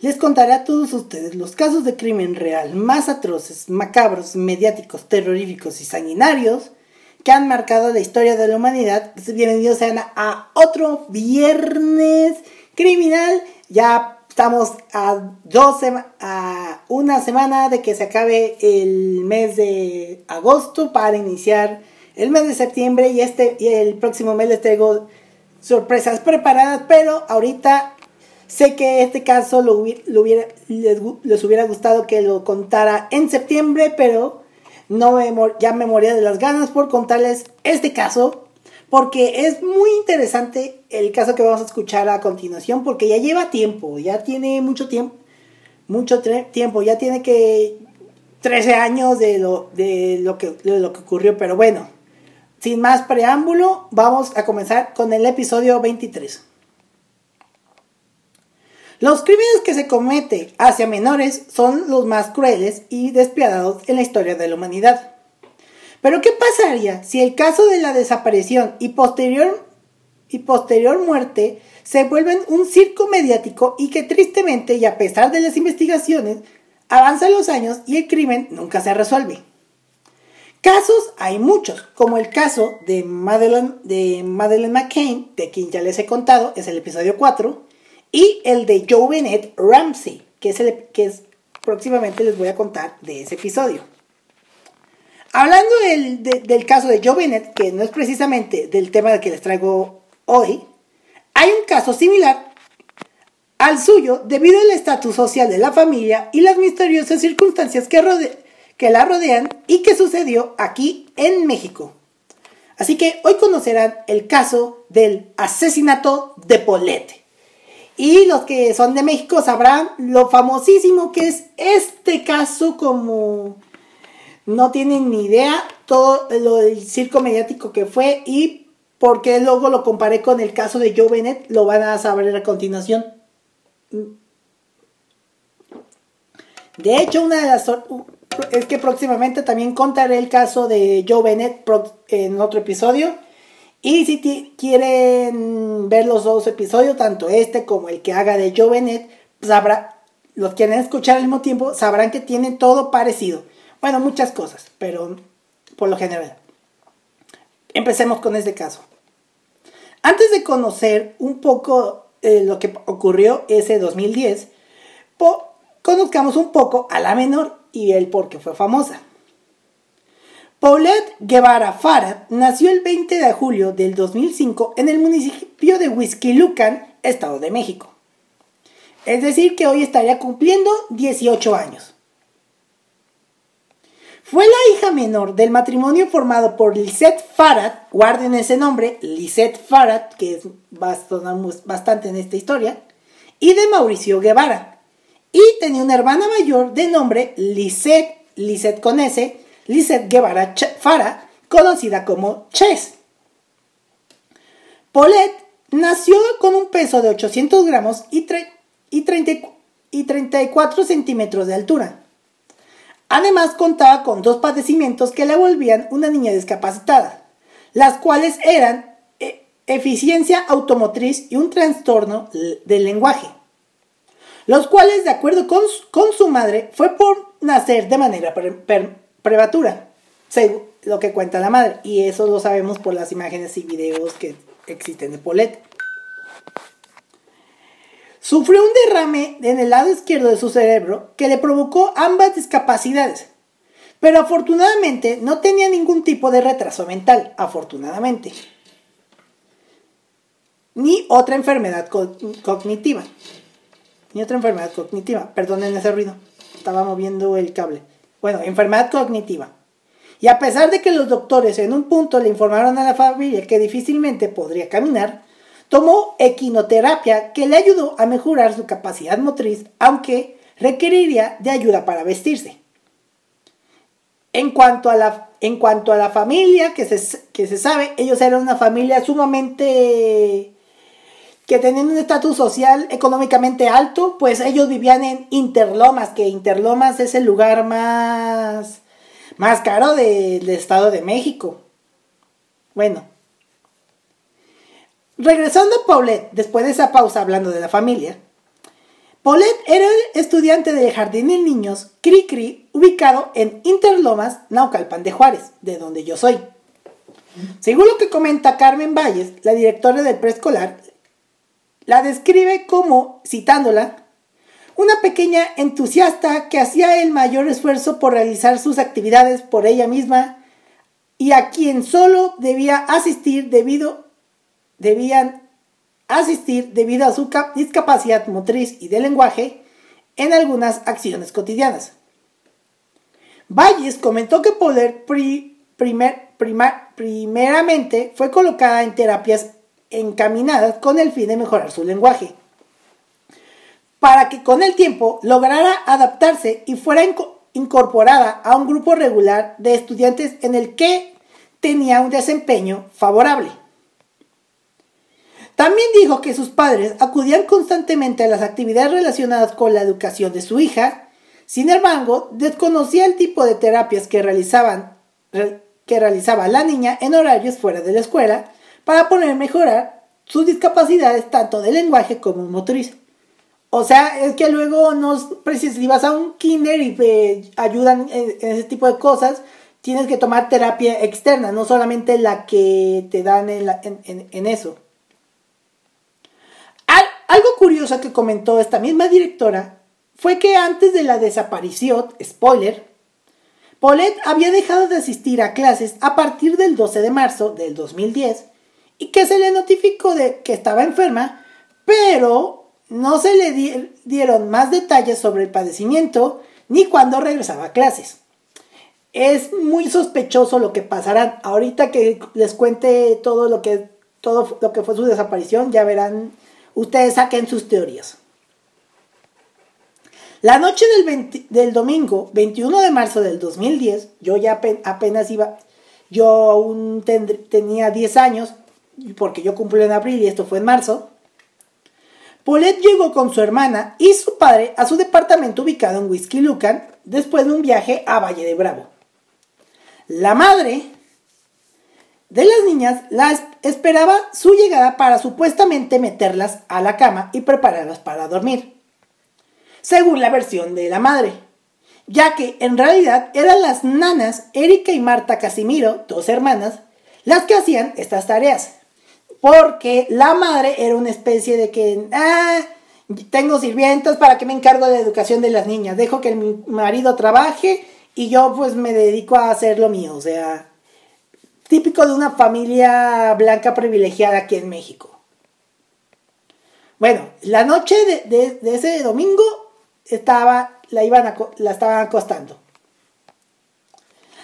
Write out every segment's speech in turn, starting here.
les contaré a todos ustedes los casos de crimen real más atroces, macabros, mediáticos, terroríficos y sanguinarios que han marcado la historia de la humanidad. Bienvenidos sean a otro viernes criminal. Ya estamos a, dos a una semana de que se acabe el mes de agosto para iniciar el mes de septiembre y este y el próximo mes les traigo sorpresas preparadas, pero ahorita sé que este caso lo, les, hubiera gustado que lo contara en septiembre, pero no me, ya me moría de las ganas por contarles este caso, porque es muy interesante el caso que vamos a escuchar a continuación, porque ya lleva tiempo, ya tiene mucho tiempo, mucho tiempo, ya tiene que 13 años de lo, de lo, que, de lo que ocurrió, pero bueno, sin más preámbulo, vamos a comenzar con el episodio 23. Los crímenes que se cometen hacia menores son los más crueles y despiadados en la historia de la humanidad. Pero ¿qué pasaría si el caso de la desaparición y posterior, y posterior muerte se vuelven un circo mediático y que tristemente y a pesar de las investigaciones avanzan los años y el crimen nunca se resuelve? Casos hay muchos, como el caso de Madeleine, de Madeleine McCain, de quien ya les he contado, es el episodio 4, y el de Joe Bennett Ramsey, que es el que es, próximamente les voy a contar de ese episodio. Hablando del, del caso de Joe Bennett, que no es precisamente del tema que les traigo hoy, hay un caso similar al suyo debido al estatus social de la familia y las misteriosas circunstancias que rodean que la rodean y que sucedió aquí en México. Así que hoy conocerán el caso del asesinato de Polete. Y los que son de México sabrán lo famosísimo que es este caso como no tienen ni idea todo lo del circo mediático que fue y porque luego lo comparé con el caso de Joe Bennett, lo van a saber a continuación. De hecho, una de las es que próximamente también contaré el caso de Joe Bennett en otro episodio. Y si quieren ver los dos episodios, tanto este como el que haga de Joe Bennett, sabrá, los quieren escuchar al mismo tiempo, sabrán que tienen todo parecido. Bueno, muchas cosas, pero por lo general. Empecemos con este caso. Antes de conocer un poco eh, lo que ocurrió ese 2010, conozcamos un poco a la menor y el por qué fue famosa. Paulette Guevara Farad nació el 20 de julio del 2005 en el municipio de Huizquilucan, Estado de México. Es decir, que hoy estaría cumpliendo 18 años. Fue la hija menor del matrimonio formado por Lisette Farad, guarden ese nombre, Lisette Farad, que sonar bastante en esta historia, y de Mauricio Guevara, y tenía una hermana mayor de nombre Lisette, Lisette con S, Lisette Guevara Fara, conocida como Chess. Paulette nació con un peso de 800 gramos y, y, 34 centímetros de altura. Además contaba con dos padecimientos que la volvían una niña discapacitada, las cuales eran eh, eficiencia automotriz y un trastorno del lenguaje los cuales, de acuerdo con, su madre, fue por nacer de manera prematura, según lo que cuenta la madre, y eso lo sabemos por las imágenes y videos que existen de Paulette. Sufrió un derrame en el lado izquierdo de su cerebro que le provocó ambas discapacidades, pero afortunadamente no tenía ningún tipo de retraso mental, afortunadamente, ni otra enfermedad cognitiva ni otra enfermedad cognitiva. Perdonen ese ruido. Estaba moviendo el cable. Bueno, enfermedad cognitiva. Y a pesar de que los doctores en un punto le informaron a la familia que difícilmente podría caminar, tomó equinoterapia que le ayudó a mejorar su capacidad motriz, aunque requeriría de ayuda para vestirse. En cuanto a la, en cuanto a la familia, que se, que se sabe, ellos eran una familia sumamente que tenían un estatus social económicamente alto, pues ellos vivían en Interlomas, que Interlomas es el lugar más, más caro del Estado de México. Bueno, regresando a Paulette, después de esa pausa hablando de la familia, Paulette era el estudiante del Jardín de Niños Cricri, ubicado en Interlomas, Naucalpan de Juárez, de donde yo soy. Según lo que comenta Carmen Valles, la directora del preescolar, la describe como, citándola, una pequeña entusiasta que hacía el mayor esfuerzo por realizar sus actividades por ella misma y a quien solo debía asistir debido debían asistir debido a su discapacidad motriz y de lenguaje en algunas acciones cotidianas. Valles comentó que Poder primer, primeramente fue colocada en terapias encaminadas con el fin de mejorar su lenguaje, para que con el tiempo lograra adaptarse y fuera incorporada a un grupo regular de estudiantes en el que tenía un desempeño favorable. También dijo que sus padres acudían constantemente a las actividades relacionadas con la educación de su hija, sin embargo, desconocía el tipo de terapias que, realizaban, que realizaba la niña en horarios fuera de la escuela para poder mejorar sus discapacidades tanto de lenguaje como motriz. O sea, es que luego no si vas a un kinder y ayudan en, ese tipo de cosas, tienes que tomar terapia externa, no solamente la que te dan en, eso. algo curioso que comentó esta misma directora fue que antes de la desaparición, spoiler, Paulette había dejado de asistir a clases a partir del 12 de marzo del 2010 y que se le notificó de que estaba enferma, pero no se le dieron más detalles sobre el padecimiento ni cuándo regresaba a clases. Es muy sospechoso lo que pasará. Ahorita que les cuente todo lo que, todo lo que fue su desaparición, ya verán, ustedes saquen sus teorías. La noche del, del domingo 21 de marzo del 2010, yo ya apenas iba, yo aún tenía 10 años, porque yo cumplo en abril y esto fue en marzo, Paulette llegó con su hermana y su padre a su departamento ubicado en Whisky Lucan después de un viaje a Valle de Bravo. La madre de las niñas las esperaba su llegada para supuestamente meterlas a la cama y prepararlas para dormir, según la versión de la madre, ya que en realidad eran las nanas Erika y Marta Casimiro, dos hermanas, las que hacían estas tareas. Porque la madre era una especie de que, ah, tengo sirvientas, ¿para que me encargo de la educación de las niñas? Dejo que mi marido trabaje y yo pues me dedico a hacer lo mío. O sea, típico de una familia blanca privilegiada aquí en México. Bueno, la noche de, ese domingo estaba, la, iban la estaban acostando.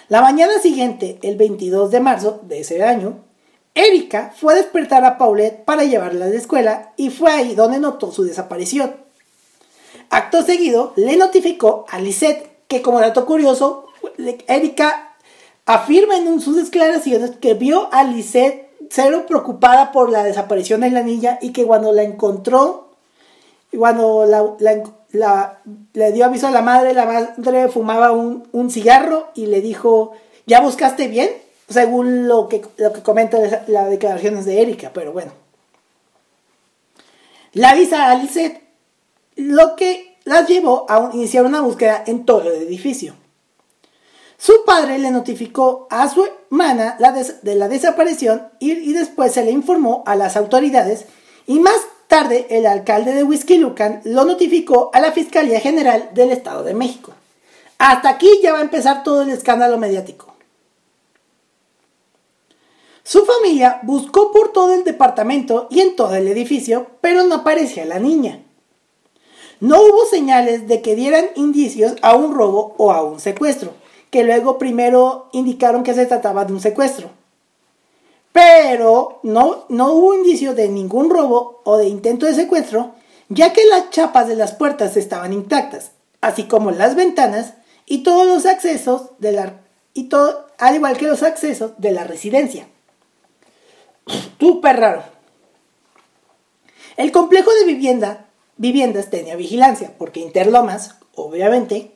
La mañana siguiente, el 22 de marzo de ese año, Erika fue a despertar a Paulette para llevarla a la escuela y fue ahí donde notó su desaparición. Acto seguido, le notificó a Lisette que, como dato curioso, Erika afirma en sus declaraciones que vio a Lisette cero preocupada por la desaparición de la niña y que cuando la encontró, cuando le dio aviso a la madre, la madre fumaba un, un cigarro y le dijo, ¿ya buscaste bien? Según lo que, lo que comenta las declaraciones de Erika, pero bueno. La avisa a Lisette, lo que las llevó a iniciar una búsqueda en todo el edificio. Su padre le notificó a su hermana la de la desaparición y, y, después se le informó a las autoridades y más tarde el alcalde de Whisky Lucan lo notificó a la Fiscalía General del Estado de México. Hasta aquí ya va a empezar todo el escándalo mediático. Su familia buscó por todo el departamento y en todo el edificio, pero no aparecía la niña. No hubo señales de que dieran indicios a un robo o a un secuestro, que luego primero indicaron que se trataba de un secuestro. Pero no, no hubo indicio de ningún robo o de intento de secuestro, ya que las chapas de las puertas estaban intactas, así como las ventanas y todos los accesos la al igual que los accesos de la residencia. Súper raro. El complejo de vivienda, viviendas tenía vigilancia, porque Interlomas, obviamente,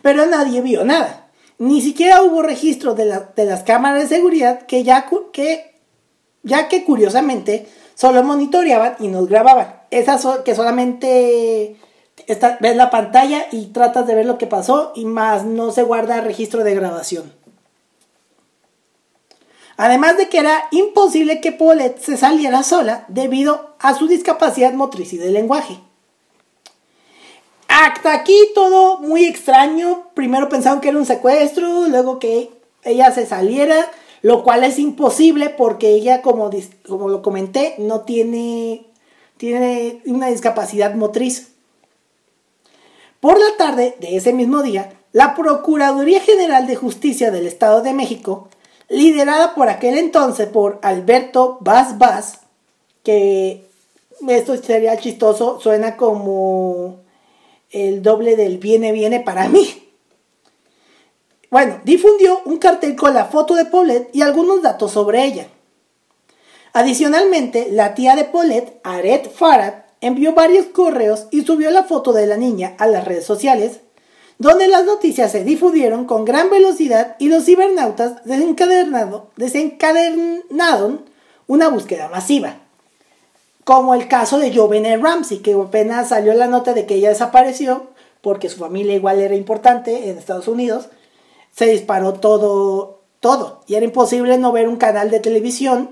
pero nadie vio nada. Ni siquiera hubo registro de, las cámaras de seguridad que ya, que ya que curiosamente solo monitoreaban y nos grababan. Esas que solamente ves la pantalla y tratas de ver lo que pasó y más no se guarda registro de grabación. Además de que era imposible que Paulette se saliera sola debido a su discapacidad motriz y de lenguaje. Hasta aquí todo muy extraño. Primero pensaron que era un secuestro, luego que ella se saliera, lo cual es imposible porque ella, como, como lo comenté, no tiene, tiene una discapacidad motriz. Por la tarde de ese mismo día, la Procuraduría General de Justicia del Estado de México, liderada por aquel entonces por Alberto Vaz Vaz, que esto sería chistoso, suena como el doble del viene viene para mí. Bueno, difundió un cartel con la foto de Paulette y algunos datos sobre ella. Adicionalmente, la tía de Paulette, Aret Farad, envió varios correos y subió la foto de la niña a las redes sociales, donde las noticias se difundieron con gran velocidad y los cibernautas desencadenaron una búsqueda masiva. Como el caso de Jovenel Ramsey, que apenas salió la nota de que ella desapareció, porque su familia igual era importante en Estados Unidos, se disparó todo, todo. Y era imposible no ver un canal de televisión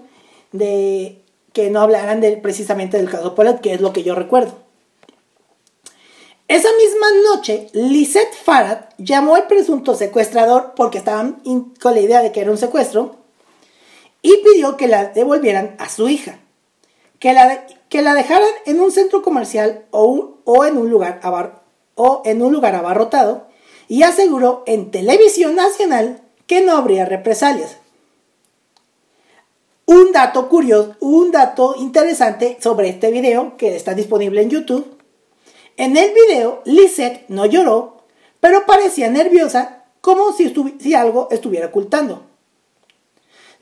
de que no hablaran precisamente del caso Paulette, que es lo que yo recuerdo. Esa misma noche, Lisette Farad llamó al presunto secuestrador porque estaban con la idea de que era un secuestro y pidió que la devolvieran a su hija, que la, que la dejaran en un centro comercial o, o, en un lugar o en un lugar abarrotado y aseguró en televisión nacional que no habría represalias. Un dato curioso, un dato interesante sobre este video que está disponible en YouTube. En el video, Lisette no lloró, pero parecía nerviosa, como si, algo estuviera ocultando.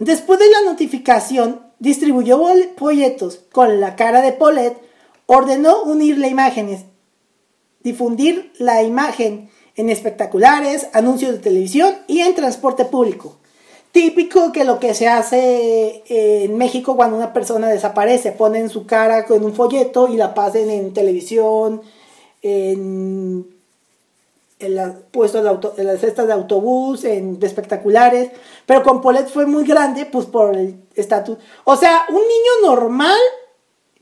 Después de la notificación, distribuyó folletos con la cara de Paulette, ordenó unir la imagen, difundir la imagen en espectaculares, anuncios de televisión y en transporte público típico que lo que se hace eh, en México cuando una persona desaparece, ponen su cara con un folleto y la pasen en televisión, en, en las puestos de auto, en las cestas de autobús, en espectaculares, pero con Polet fue muy grande, pues por el estatus. O sea, un niño normal,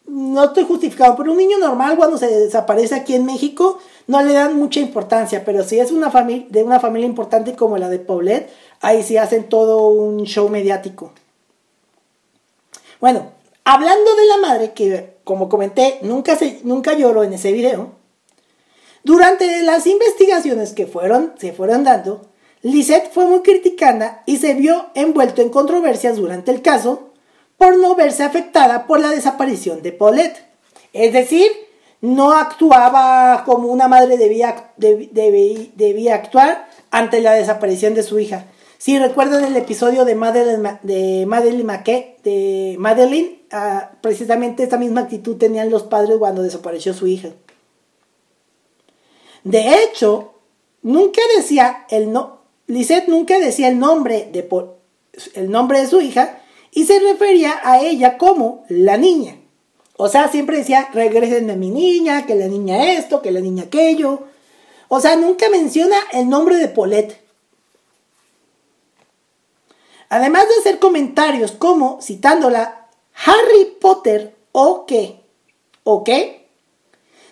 no estoy justificado, pero un niño normal cuando se desaparece aquí en México no le dan mucha importancia, pero si es una familia de una familia importante como la de Paulette, ahí sí hacen todo un show mediático. Bueno, hablando de la madre, que como comenté, nunca, se, nunca lloró en ese video, durante las investigaciones que fueron, se fueron dando, Lisette fue muy criticada y se vio envuelto en controversias durante el caso por no verse afectada por la desaparición de Paulette. Es decir, no actuaba como una madre debía, debía actuar ante la desaparición de su hija. Si recuerdan el episodio de Madeline, de Madeline de Madeline, ah, precisamente esta misma actitud tenían los padres cuando desapareció su hija. De hecho, nunca decía el no, Lisette nunca decía el nombre de el nombre de su hija y se refería a ella como la niña. O sea, siempre decía, regresen a mi niña, que la niña esto, que la niña aquello. O sea, nunca menciona el nombre de Paulette. Además de hacer comentarios como citándola Harry Potter o qué, o qué,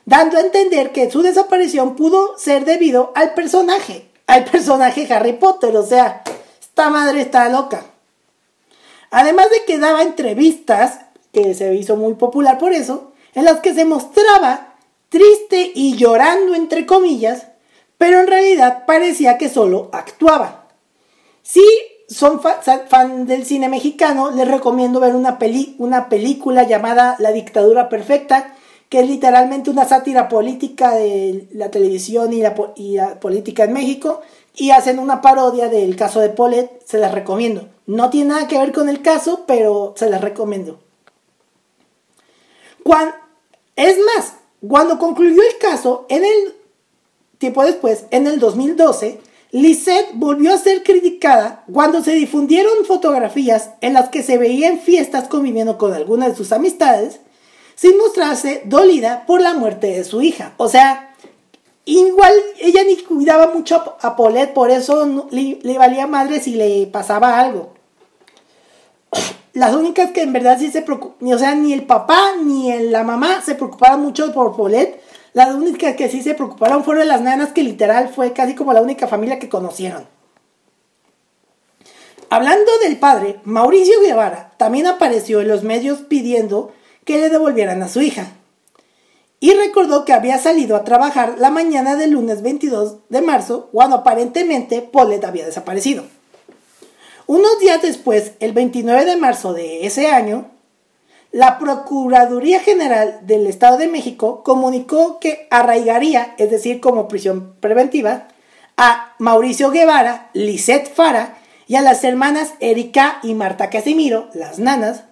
dando a entender que su desaparición pudo ser debido al personaje, al personaje Harry Potter, o sea, esta madre está loca. Además de que daba entrevistas, que se hizo muy popular por eso, en las que se mostraba triste y llorando entre comillas, pero en realidad parecía que solo actuaba. Sí son fan del cine mexicano, les recomiendo ver una, peli una película llamada La dictadura perfecta, que es literalmente una sátira política de la televisión y la, y la política en México, y hacen una parodia del caso de Polet, se las recomiendo. No tiene nada que ver con el caso, pero se las recomiendo. es más, cuando concluyó el caso, en el tiempo después, en el 2012, Lisette volvió a ser criticada cuando se difundieron fotografías en las que se veía en fiestas conviviendo con alguna de sus amistades, sin mostrarse dolida por la muerte de su hija. O sea, igual ella ni cuidaba mucho a Paulette, por eso le, valía madre si le pasaba algo. Las únicas que en verdad sí se preocupaban, o sea, ni el papá ni la mamá se preocupaban mucho por Paulette, las únicas que sí se preocuparon fueron las nanas, que literal fue casi como la única familia que conocieron. Hablando del padre, Mauricio Guevara también apareció en los medios pidiendo que le devolvieran a su hija. Y recordó que había salido a trabajar la mañana del lunes 22 de marzo, cuando aparentemente Paulette había desaparecido. Unos días después, el 29 de marzo de ese año, la Procuraduría General del Estado de México comunicó que arraigaría, es decir, como prisión preventiva, a Mauricio Guevara, Lisette Fara y a las hermanas Erika y Marta Casimiro, las nanas,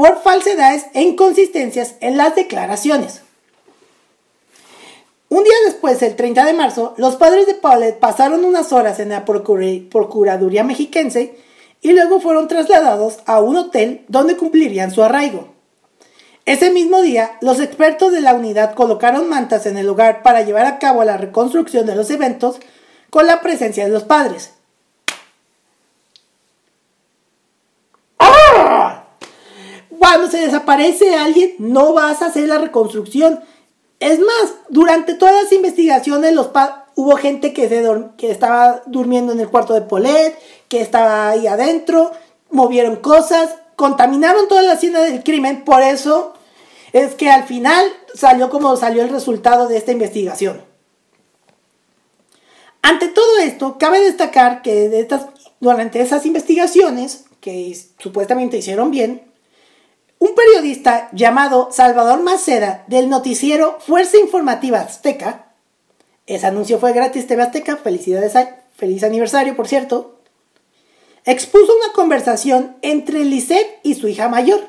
por falsedades e inconsistencias en las declaraciones. Un día después, el 30 de marzo, los padres de Paulette pasaron unas horas en la Procuraduría Mexiquense y luego fueron trasladados a un hotel donde cumplirían su arraigo. Ese mismo día, los expertos de la unidad colocaron mantas en el lugar para llevar a cabo la reconstrucción de los eventos con la presencia de los padres. Cuando se desaparece alguien, no vas a hacer la reconstrucción. Es más, durante todas las investigaciones los hubo gente que, estaba durmiendo en el cuarto de Polet, que estaba ahí adentro, movieron cosas, contaminaron toda la escena del crimen, por eso es que al final salió como salió el resultado de esta investigación. Ante todo esto, cabe destacar que de estas, durante esas investigaciones, que supuestamente hicieron bien, un periodista llamado Salvador Maceda del noticiero Fuerza Informativa Azteca, ese anuncio fue gratis TV Azteca, felicidades, feliz aniversario por cierto, expuso una conversación entre Lisette y su hija mayor,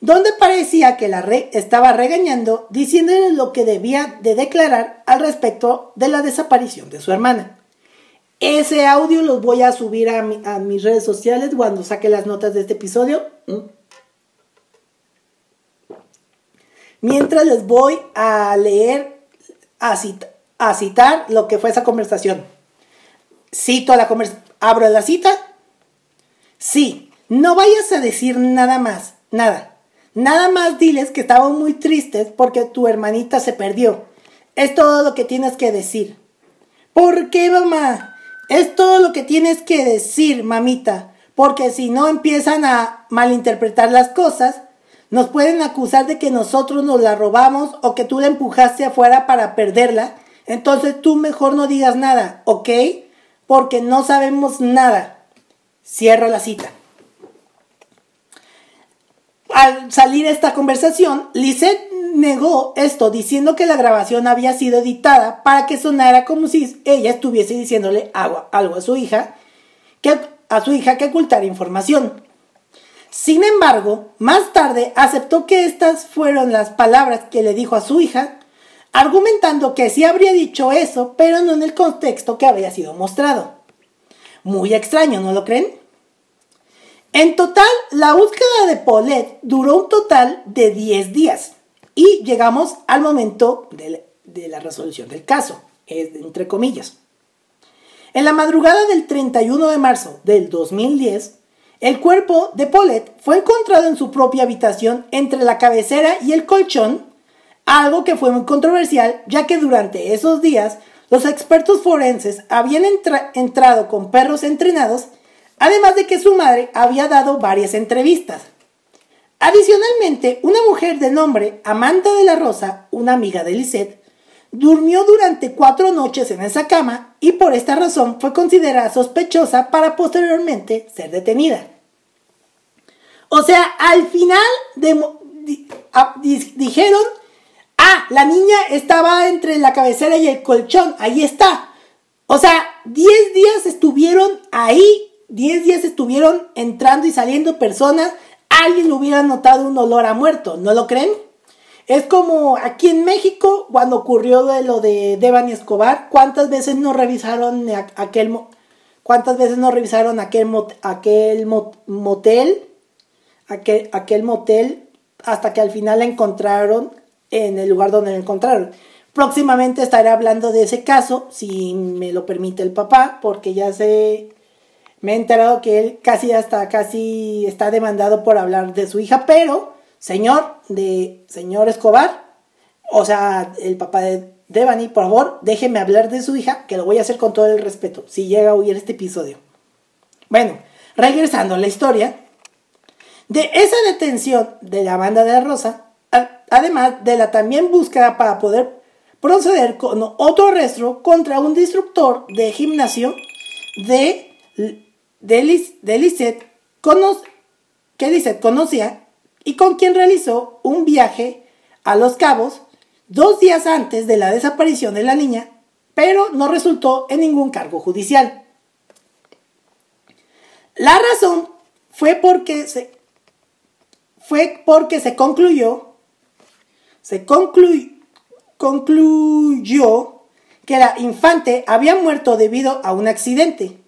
donde parecía que la re estaba regañando diciéndole lo que debía de declarar al respecto de la desaparición de su hermana. Ese audio los voy a subir a, mis redes sociales cuando saque las notas de este episodio. Mientras les voy a leer, a, citar lo que fue esa conversación. Cito la conversación, abro la cita Sí, no vayas a decir nada más, nada. Nada más diles que estaban muy tristes porque tu hermanita se perdió. Es todo lo que tienes que decir. ¿Por qué, mamá? Es todo lo que tienes que decir, mamita. Porque si no empiezan a malinterpretar las cosas, nos pueden acusar de que nosotros nos la robamos o que tú la empujaste afuera para perderla. Entonces tú mejor no digas nada, ¿ok? Porque no sabemos nada. Cierro la cita. Al salir esta conversación, Lisette negó esto diciendo que la grabación había sido editada para que sonara como si ella estuviese diciéndole algo, a su hija, que, a su hija que ocultara información. Sin embargo, más tarde aceptó que estas fueron las palabras que le dijo a su hija, argumentando que sí habría dicho eso, pero no en el contexto que había sido mostrado. Muy extraño, ¿no lo creen? En total, la búsqueda de Paulette duró un total de 10 días y llegamos al momento de, la resolución del caso, entre comillas. En la madrugada del 31 de marzo del 2010, el cuerpo de Paulette fue encontrado en su propia habitación entre la cabecera y el colchón, algo que fue muy controversial ya que durante esos días los expertos forenses habían entrado con perros entrenados, además de que su madre había dado varias entrevistas. Adicionalmente, una mujer de nombre Amanda de la Rosa, una amiga de Lisette, durmió durante cuatro noches en esa cama y por esta razón fue considerada sospechosa para posteriormente ser detenida. O sea, al final dijeron, ah, la niña estaba entre la cabecera y el colchón, ahí está. O sea, 10 días estuvieron ahí, 10 días estuvieron entrando y saliendo personas, alguien hubiera notado un olor a muerto, ¿no lo creen? Es como aquí en México, cuando ocurrió lo de Devani Escobar, ¿cuántas veces no revisaron aquel, cuántas veces no revisaron aquel, aquel motel? Aquel, aquel motel hasta que al final la encontraron en el lugar donde la encontraron. Próximamente estaré hablando de ese caso, si me lo permite el papá, porque ya sé, me he enterado que él casi hasta casi está demandado por hablar de su hija, pero señor de señor Escobar, o sea, el papá de Devani, por favor, déjeme hablar de su hija, que lo voy a hacer con todo el respeto, si llega a oír este episodio. Bueno, regresando a la historia, de esa detención de la banda de Rosa, además de la también búsqueda para poder proceder con otro arresto contra un destructor de gimnasio de, de, de que Lisette conocía y con quien realizó un viaje a Los Cabos dos días antes de la desaparición de la niña, pero no resultó en ningún cargo judicial. La razón fue porque se, fue porque se concluyó, se concluyó que la infante había muerto debido a un accidente,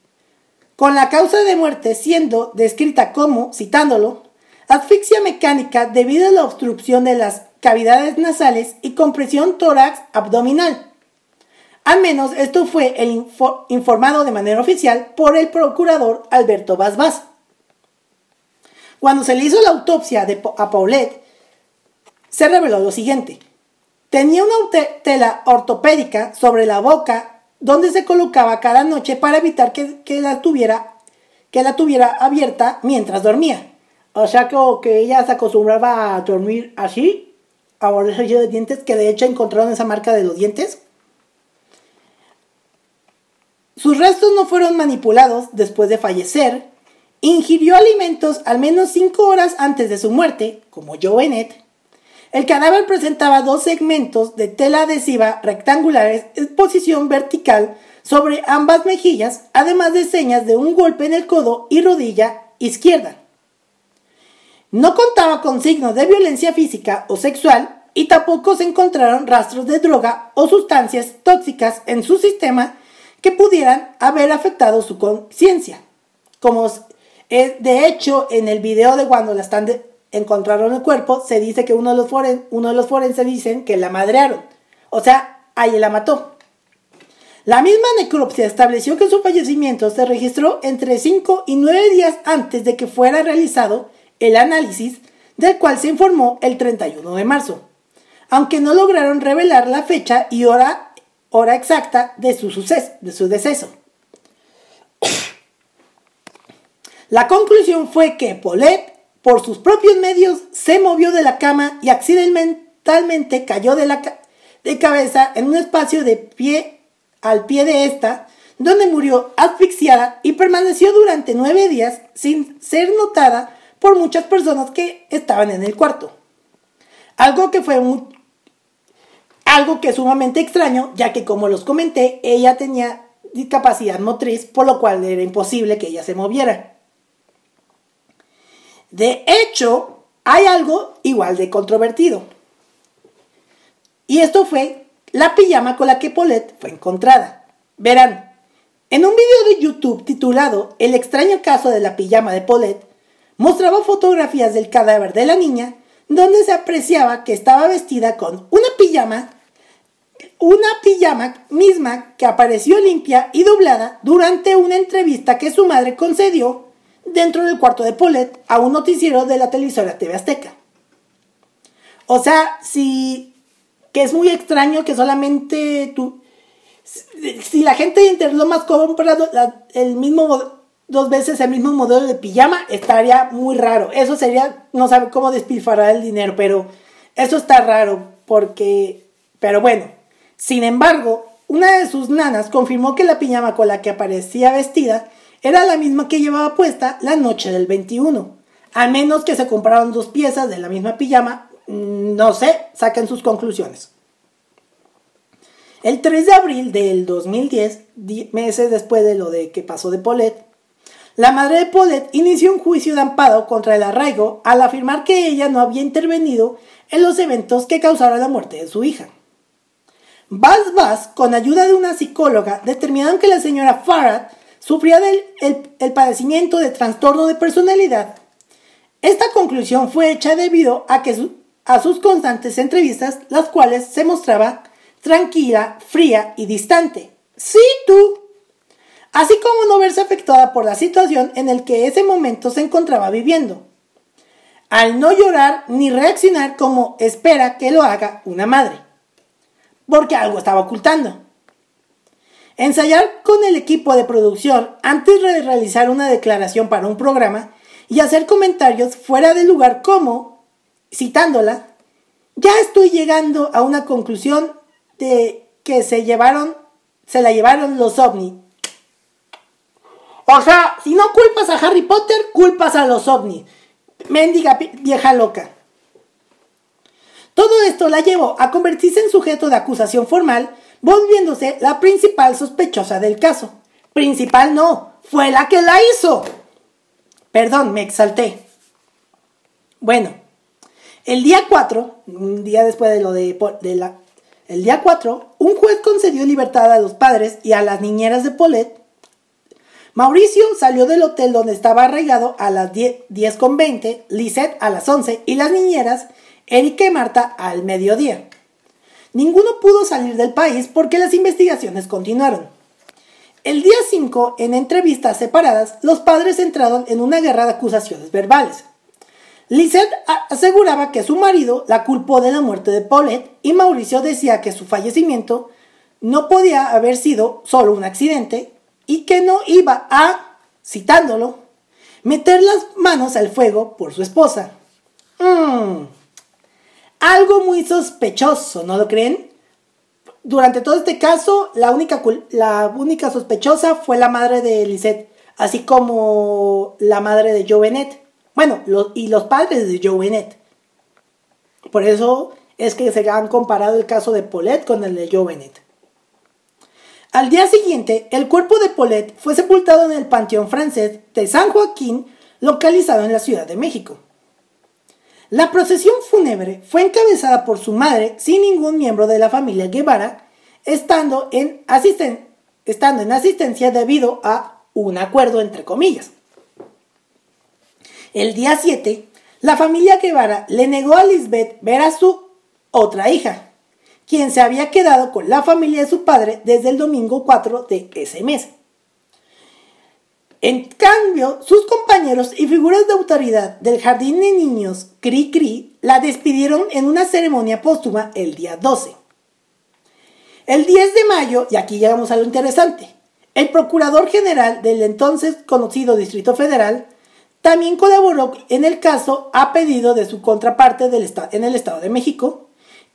con la causa de muerte siendo descrita como, citándolo, asfixia mecánica debido a la obstrucción de las cavidades nasales y compresión tórax abdominal. Al menos esto fue el informado de manera oficial por el procurador Alberto Vaz Cuando se le hizo la autopsia de, a Paulette, se reveló lo siguiente. Tenía una tela ortopédica sobre la boca donde se colocaba cada noche para evitar que, la, tuviera, que la tuviera abierta mientras dormía. O sea que, que ella se acostumbraba a dormir así, a morderse de dientes, que de hecho encontraron esa marca de los dientes. Sus restos no fueron manipulados después de fallecer. Ingirió alimentos al menos 5 horas antes de su muerte, como Joe El cadáver presentaba dos segmentos de tela adhesiva rectangulares en posición vertical sobre ambas mejillas, además de señas de un golpe en el codo y rodilla izquierda. No contaba con signos de violencia física o sexual y tampoco se encontraron rastros de droga o sustancias tóxicas en su sistema que pudieran haber afectado su conciencia. Como de hecho en el video de cuando la están encontraron el cuerpo, se dice que uno de los, foren, uno de los forenses dicen que la madrearon. O sea, ahí la mató. La misma necropsia estableció que su fallecimiento se registró entre 5 y 9 días antes de que fuera realizado el análisis del cual se informó el 31 de marzo, aunque no lograron revelar la fecha y hora, hora exacta de su, suceso, de su deceso. La conclusión fue que Paulette, por sus propios medios, se movió de la cama y accidentalmente cayó de, la de cabeza en un espacio de pie al pie de esta, donde murió asfixiada y permaneció durante nueve días sin ser notada por muchas personas que estaban en el cuarto. Algo que fue algo que sumamente extraño, ya que como los comenté, ella tenía discapacidad motriz, por lo cual era imposible que ella se moviera. De hecho, hay algo igual de controvertido. Y esto fue la pijama con la que Paulette fue encontrada. Verán, en un video de YouTube titulado El extraño caso de la pijama de Paulette, mostraba fotografías del cadáver de la niña donde se apreciaba que estaba vestida con una pijama, una pijama misma que apareció limpia y doblada durante una entrevista que su madre concedió dentro del cuarto de Paulette a un noticiero de la televisora TV Azteca. O sea, si que es muy extraño que solamente tú si la gente de Internet lo más compra el mismo dos veces el mismo modelo de pijama, estaría muy raro. Eso sería no saber cómo despilfarrar el dinero, pero eso está raro porque, pero bueno, sin embargo, una de sus nanas confirmó que la pijama con la que aparecía vestida era la misma que llevaba puesta la noche del 21. A menos que se compraron dos piezas de la misma pijama, mm, no sé, saquen sus conclusiones. El 3 de abril del 2010, meses después de lo de que pasó de Paulette, la madre de Paulette inició un juicio de amparo contra el arraigo al afirmar que ella no había intervenido en los eventos que causaron la muerte de su hija. Bas Bas, con ayuda de una psicóloga, determinaron que la señora Farad sufría del el, padecimiento de trastorno de personalidad. Esta conclusión fue hecha debido a, que a sus constantes entrevistas, las cuales se mostraba tranquila, fría y distante. Sí, tú. Así como no verse afectada por la situación en el que ese momento se encontraba viviendo. Al no llorar ni reaccionar como espera que lo haga una madre. Porque algo estaba ocultando. Ensayar con el equipo de producción antes de realizar una declaración para un programa y hacer comentarios fuera de lugar como, citándola, ya estoy llegando a una conclusión de que se llevaron, se la llevaron los ovnis. O sea, si no culpas a Harry Potter, culpas a los ovnis. Mendiga vieja loca. Todo esto la llevó a convertirse en sujeto de acusación formal, volviéndose la principal sospechosa del caso. Principal no, fue la que la hizo. Perdón, me exalté. Bueno, el día 4, un día después de lo de, la, el día 4, un juez concedió libertad a los padres y a las niñeras de Paulette. Mauricio salió del hotel donde estaba arraigado a las 10, con 20, Lisette a las 11 y las niñeras, Erika y Marta, al mediodía. Ninguno pudo salir del país porque las investigaciones continuaron. El día 5, en entrevistas separadas, los padres entraron en una guerra de acusaciones verbales. Lisette aseguraba que su marido la culpó de la muerte de Paulette y Mauricio decía que su fallecimiento no podía haber sido solo un accidente y que no iba a, citándolo, meter las manos al fuego por su esposa. Mm. Algo muy sospechoso, ¿no lo creen? Durante todo este caso, la única, la única sospechosa fue la madre de Lisette, así como la madre de Joe bueno, y los padres de Joe Bennett. Por eso es que se han comparado el caso de Paulette con el de Joe Bennett. Al día siguiente, el cuerpo de Paulette fue sepultado en el Panteón francés de San Joaquín, localizado en la Ciudad de México. La procesión fúnebre fue encabezada por su madre sin ningún miembro de la familia Guevara, estando en, estando en asistencia debido a un acuerdo entre comillas. El día 7, la familia Guevara le negó a Lisbeth ver a su otra hija, quien se había quedado con la familia de su padre desde el domingo 4 de ese mes. En cambio, sus compañeros y figuras de autoridad del Jardín de Niños Cri Cri la despidieron en una ceremonia póstuma el día 12. El 10 de mayo, y aquí llegamos a lo interesante, el Procurador General del entonces conocido Distrito Federal también colaboró en el caso a pedido de su contraparte en el Estado de México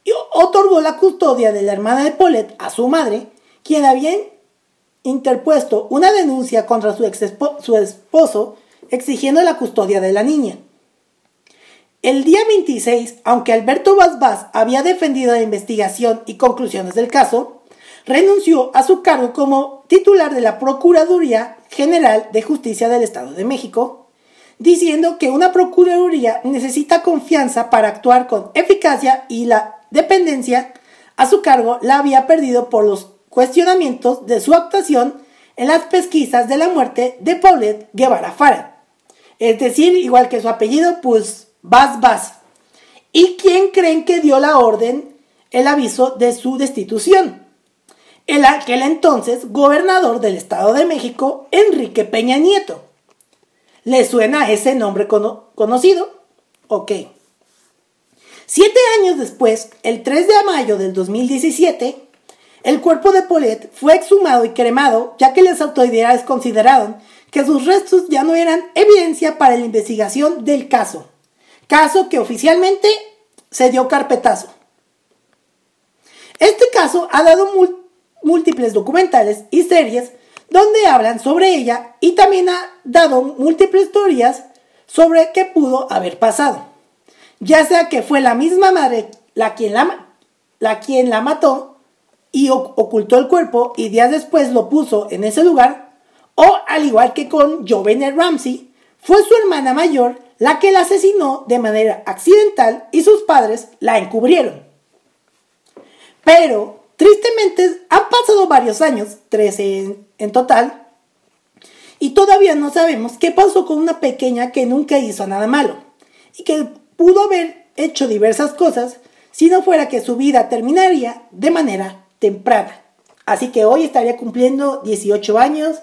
y otorgó la custodia de la hermana de Paulette a su madre, quien había interpuesto una denuncia contra su, ex esposo exigiendo la custodia de la niña. El día 26, aunque Alberto Vaz había defendido la investigación y conclusiones del caso, renunció a su cargo como titular de la Procuraduría General de Justicia del Estado de México diciendo que una Procuraduría necesita confianza para actuar con eficacia y la dependencia a su cargo la había perdido por los cuestionamientos de su actuación en las pesquisas de la muerte de Paulette Guevara Farad. Es decir, igual que su apellido, pues Vas Vas. ¿Y quién creen que dio la orden, el aviso de su destitución? El aquel entonces gobernador del Estado de México, Enrique Peña Nieto. ¿Le suena ese nombre conocido? Ok. Siete años después, el 3 de mayo del 2017, el cuerpo de Paulette fue exhumado y cremado, ya que las autoridades consideraron que sus restos ya no eran evidencia para la investigación del caso. Caso que oficialmente se dio carpetazo. Este caso ha dado múltiples documentales y series donde hablan sobre ella y también ha dado múltiples teorías sobre qué pudo haber pasado. Ya sea que fue la misma madre la quien la, la, quien la mató y ocultó el cuerpo y días después lo puso en ese lugar, o al igual que con Jovenel Ramsey, fue su hermana mayor la que la asesinó de manera accidental y sus padres la encubrieron. Pero, tristemente, han pasado varios años, 13 en, total, y todavía no sabemos qué pasó con una pequeña que nunca hizo nada malo y que pudo haber hecho diversas cosas si no fuera que su vida terminaría de manera temprana. Así que hoy estaría cumpliendo 18 años.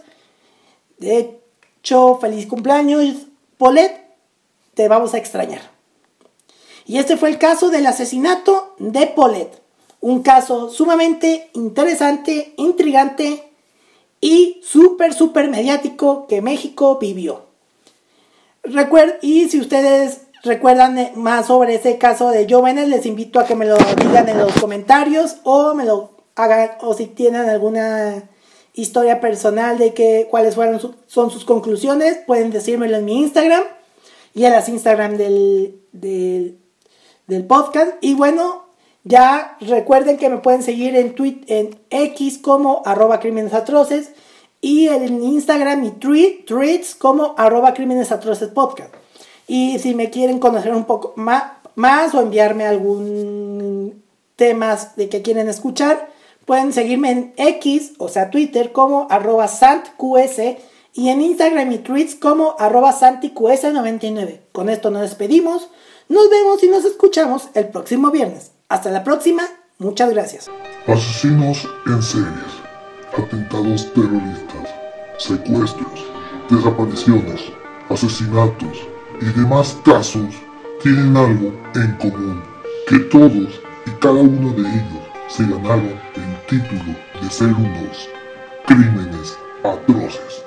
De hecho, feliz cumpleaños, Paulette. Te vamos a extrañar. Y este fue el caso del asesinato de Paulette. Un caso sumamente interesante, intrigante y súper, súper mediático que México vivió. y si ustedes recuerdan más sobre ese caso de jóvenes, les invito a que me lo digan en los comentarios o me lo hagan, o si tienen alguna historia personal de que, cuáles fueron son sus conclusiones, pueden decírmelo en mi Instagram y en las Instagram del, del, podcast. Y bueno, ya recuerden que me pueden seguir en, tweet, en X como arroba crímenes atroces y en Instagram y tweet, tweets como arroba crímenes atroces podcast. Y si me quieren conocer un poco más, más o enviarme algún temas de que quieren escuchar, pueden seguirme en X, o sea Twitter, como arroba santqs y en Instagram y tweets como arroba santiqs99. Con esto nos despedimos. Nos vemos y nos escuchamos el próximo viernes. Hasta la próxima, muchas gracias. Asesinos en series, atentados terroristas, secuestros, desapariciones, asesinatos y demás casos tienen algo en común, que todos y cada uno de ellos se ganaron título de ser unos crímenes atroces.